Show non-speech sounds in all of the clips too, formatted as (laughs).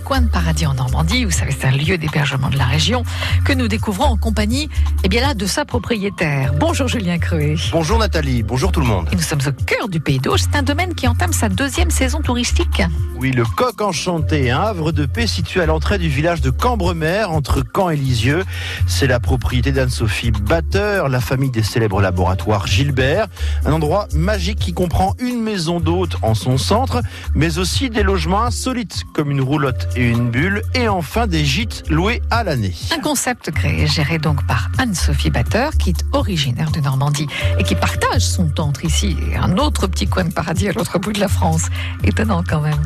coin de paradis en Normandie. Vous savez, c'est un lieu d'hébergement de la région que nous découvrons en compagnie, eh bien là, de sa propriétaire. Bonjour Julien Creuet. Bonjour Nathalie, bonjour tout le monde. Et nous sommes au cœur du Pays d'Auge. C'est un domaine qui entame sa deuxième saison touristique. Oui, le Coq Enchanté, un havre de paix situé à l'entrée du village de Cambremer, entre Caen et Lisieux. C'est la propriété d'Anne-Sophie Batteur, la famille des célèbres laboratoires Gilbert. Un endroit magique qui comprend une maison d'hôte en son centre, mais aussi des logements insolites comme une roulotte et une bulle, et enfin des gîtes loués à l'année. Un concept créé et géré donc par Anne-Sophie Batteur, qui est originaire de Normandie et qui partage son temps entre ici et un autre petit coin de paradis à l'autre bout de la France. Étonnant quand même.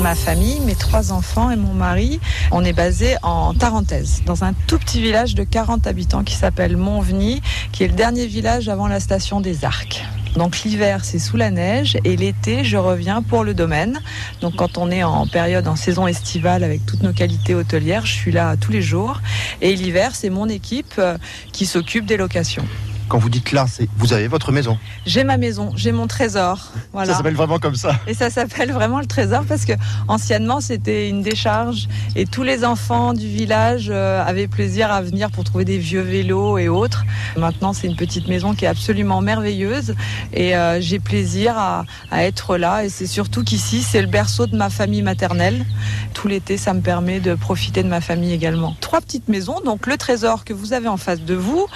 Ma famille, mes trois enfants et mon mari, on est basé en Tarentaise, dans un tout petit village de 40 habitants qui s'appelle Montveny, qui est le dernier village avant la station des Arcs. Donc l'hiver, c'est sous la neige et l'été, je reviens pour le domaine. Donc quand on est en période, en saison estivale avec toutes nos qualités hôtelières, je suis là tous les jours. Et l'hiver, c'est mon équipe euh, qui s'occupe des locations. Quand vous dites là, c'est vous avez votre maison. J'ai ma maison, j'ai mon trésor. Voilà. Ça s'appelle vraiment comme ça. Et ça s'appelle vraiment le trésor parce que anciennement c'était une décharge et tous les enfants du village euh, avaient plaisir à venir pour trouver des vieux vélos et autres. Maintenant c'est une petite maison qui est absolument merveilleuse et euh, j'ai plaisir à, à, être là et c'est surtout qu'ici c'est le berceau de ma famille maternelle. Tout l'été ça me permet de profiter de ma famille également. Trois petites maisons, donc le trésor que vous avez en face de vous,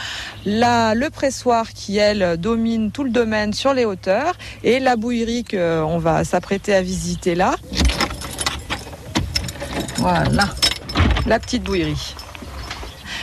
là le qui elle domine tout le domaine sur les hauteurs et la bouillerie qu'on va s'apprêter à visiter là. Voilà, la petite bouillerie.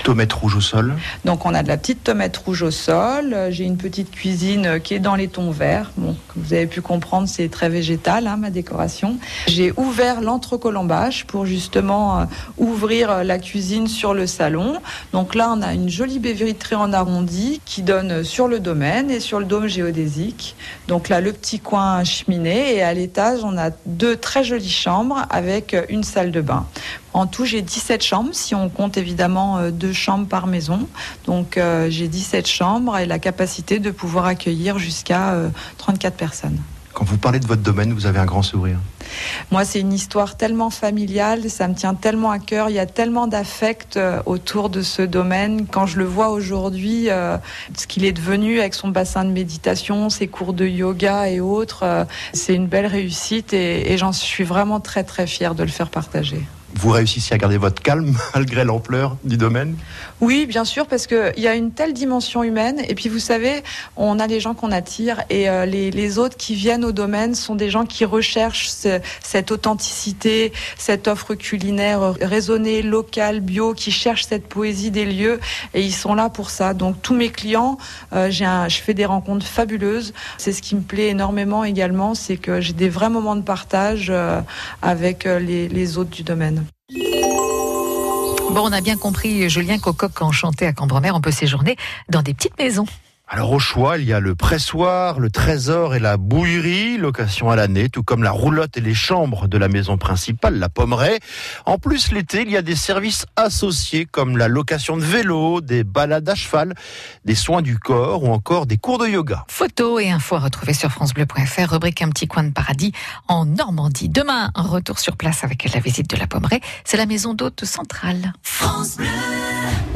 Tomate rouge au sol. Donc on a de la petite tomate rouge au sol. J'ai une petite cuisine qui est dans les tons verts. Bon, vous avez pu comprendre, c'est très végétal hein, ma décoration. J'ai ouvert l'entrecolombage pour justement euh, ouvrir la cuisine sur le salon. Donc là, on a une jolie baie vitrée en arrondi qui donne sur le domaine et sur le dôme géodésique. Donc là, le petit coin cheminée et à l'étage, on a deux très jolies chambres avec une salle de bain. En tout, j'ai 17 chambres, si on compte évidemment euh, deux chambres par maison. Donc euh, j'ai 17 chambres et la capacité de pouvoir accueillir jusqu'à euh, 34 personnes. Quand vous parlez de votre domaine, vous avez un grand sourire. Moi, c'est une histoire tellement familiale, ça me tient tellement à cœur, il y a tellement d'affect autour de ce domaine. Quand je le vois aujourd'hui, euh, ce qu'il est devenu avec son bassin de méditation, ses cours de yoga et autres, euh, c'est une belle réussite et, et j'en suis vraiment très très fière de le faire partager vous réussissez à garder votre calme (laughs) malgré l'ampleur du domaine Oui, bien sûr, parce qu'il y a une telle dimension humaine. Et puis, vous savez, on a les gens qu'on attire et euh, les, autres qui viennent au domaine sont des gens qui recherchent ce, cette authenticité, cette offre culinaire raisonnée, locale, bio, qui cherchent cette poésie des lieux et ils sont là pour ça. Donc, tous mes clients, euh, je fais des rencontres fabuleuses. C'est ce qui me plaît énormément également, c'est que j'ai des vrais moments de partage euh, avec les autres du domaine. Bon, on a bien compris, Julien, qu'au coq enchanté à Cambremer, on peut séjourner dans des petites maisons. Alors au choix, il y a le pressoir, le trésor et la bouillerie, location à l'année, tout comme la roulotte et les chambres de la maison principale, la pommeraie. En plus, l'été, il y a des services associés comme la location de vélo, des balades à cheval, des soins du corps ou encore des cours de yoga. Photos et infos à retrouver sur francebleu.fr, rubrique un petit coin de paradis en Normandie. Demain, un retour sur place avec la visite de la pommeraie. C'est la maison d'hôte centrale. France Bleu.